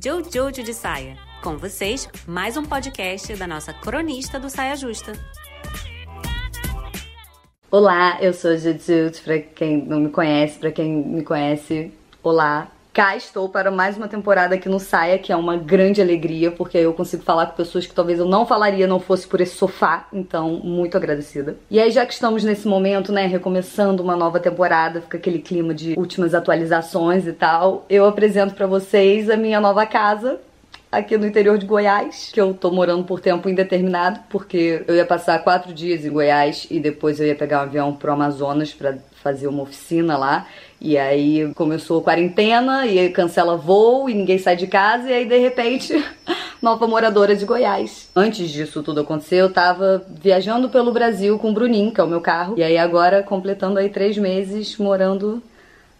Jojo de Saia. Com vocês, mais um podcast da nossa cronista do Saia Justa. Olá, eu sou Jujut, pra quem não me conhece, pra quem me conhece, olá. Cá estou para mais uma temporada aqui no Saia, que é uma grande alegria, porque eu consigo falar com pessoas que talvez eu não falaria não fosse por esse sofá, então muito agradecida. E aí já que estamos nesse momento, né, recomeçando uma nova temporada, fica aquele clima de últimas atualizações e tal, eu apresento para vocês a minha nova casa, aqui no interior de Goiás, que eu tô morando por tempo indeterminado, porque eu ia passar quatro dias em Goiás e depois eu ia pegar um avião pro Amazonas para fazer uma oficina lá. E aí começou a quarentena e cancela voo e ninguém sai de casa e aí de repente nova moradora de Goiás. Antes disso tudo acontecer, eu tava viajando pelo Brasil com o Bruninho, que é o meu carro. E aí agora completando aí três meses morando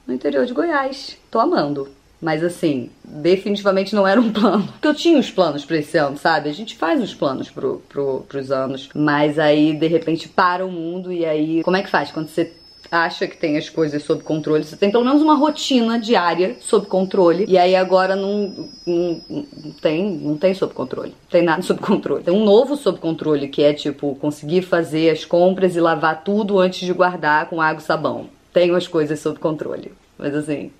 no interior de Goiás. Tô amando. Mas assim, definitivamente não era um plano. Porque eu tinha os planos pra esse ano, sabe? A gente faz os planos pro, pro, pros anos. Mas aí, de repente, para o mundo e aí. Como é que faz? Quando você acha que tem as coisas sob controle, você tem pelo menos uma rotina diária sob controle, e aí agora não, não, não tem, não tem sob controle. Tem nada sob controle. Tem um novo sob controle que é tipo conseguir fazer as compras e lavar tudo antes de guardar com água e sabão. Tenho as coisas sob controle. Mas assim,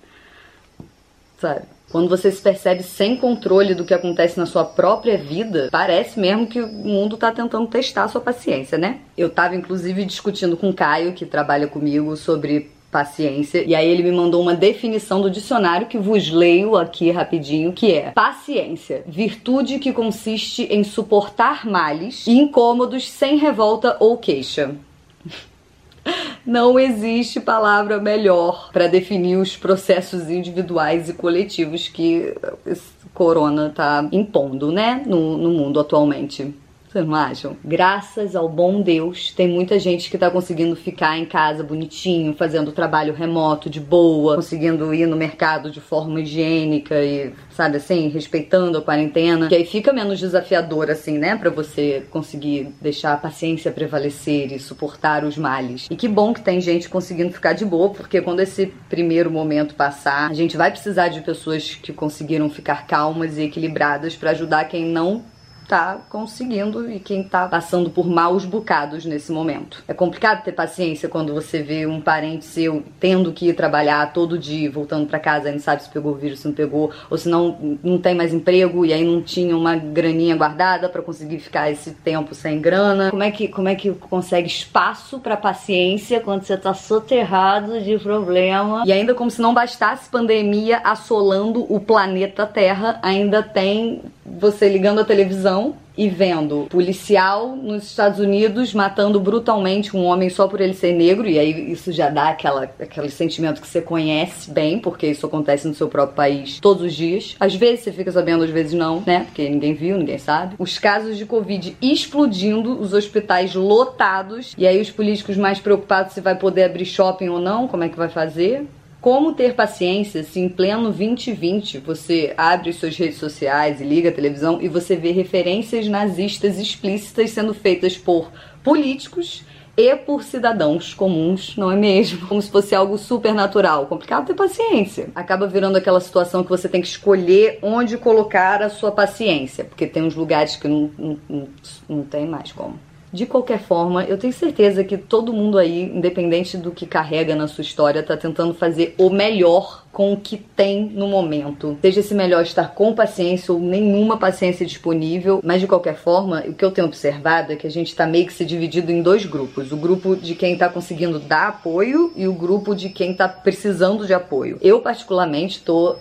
sabe? Quando você se percebe sem controle do que acontece na sua própria vida, parece mesmo que o mundo tá tentando testar a sua paciência, né? Eu tava inclusive discutindo com o Caio, que trabalha comigo, sobre paciência. E aí ele me mandou uma definição do dicionário que vos leio aqui rapidinho, que é: paciência, virtude que consiste em suportar males e incômodos sem revolta ou queixa. Não existe palavra melhor para definir os processos individuais e coletivos que esse corona tá impondo, né, no, no mundo atualmente. Vocês não acham? Graças ao bom Deus, tem muita gente que tá conseguindo ficar em casa bonitinho, fazendo trabalho remoto de boa, conseguindo ir no mercado de forma higiênica e, sabe assim, respeitando a quarentena. Que aí fica menos desafiador, assim, né? Pra você conseguir deixar a paciência prevalecer e suportar os males. E que bom que tem gente conseguindo ficar de boa, porque quando esse primeiro momento passar, a gente vai precisar de pessoas que conseguiram ficar calmas e equilibradas para ajudar quem não tá conseguindo e quem tá passando por maus bocados nesse momento. É complicado ter paciência quando você vê um parente seu tendo que ir trabalhar todo dia, voltando para casa e não sabe se pegou o vírus, se não pegou, ou se não não tem mais emprego e aí não tinha uma graninha guardada para conseguir ficar esse tempo sem grana. Como é que como é que consegue espaço para paciência quando você tá soterrado de problema? E ainda como se não bastasse pandemia assolando o planeta Terra, ainda tem você ligando a televisão e vendo policial nos Estados Unidos matando brutalmente um homem só por ele ser negro, e aí isso já dá aquela, aquele sentimento que você conhece bem, porque isso acontece no seu próprio país todos os dias. Às vezes você fica sabendo, às vezes não, né? Porque ninguém viu, ninguém sabe. Os casos de Covid explodindo, os hospitais lotados, e aí os políticos mais preocupados se vai poder abrir shopping ou não, como é que vai fazer. Como ter paciência se em pleno 2020 você abre suas redes sociais e liga a televisão e você vê referências nazistas explícitas sendo feitas por políticos e por cidadãos comuns, não é mesmo? Como se fosse algo supernatural. Complicado ter paciência. Acaba virando aquela situação que você tem que escolher onde colocar a sua paciência, porque tem uns lugares que não, não, não, não tem mais como. De qualquer forma, eu tenho certeza que todo mundo aí, independente do que carrega na sua história, tá tentando fazer o melhor com o que tem no momento. Seja esse melhor estar com paciência ou nenhuma paciência disponível, mas de qualquer forma, o que eu tenho observado é que a gente tá meio que se dividido em dois grupos: o grupo de quem tá conseguindo dar apoio e o grupo de quem tá precisando de apoio. Eu, particularmente, tô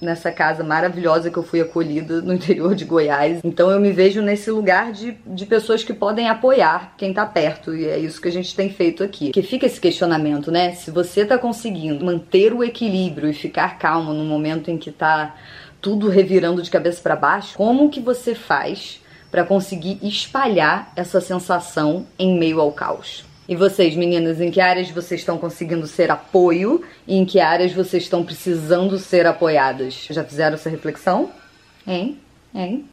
nessa casa maravilhosa que eu fui acolhida no interior de Goiás. Então eu me vejo nesse lugar de, de pessoas que podem apoiar quem tá perto. E é isso que a gente tem feito aqui. Que fica esse questionamento, né? Se você tá conseguindo manter o equilíbrio e ficar calmo no momento em que tá tudo revirando de cabeça para baixo, como que você faz para conseguir espalhar essa sensação em meio ao caos? E vocês, meninas, em que áreas vocês estão conseguindo ser apoio e em que áreas vocês estão precisando ser apoiadas? Já fizeram essa reflexão? Hein? Hein?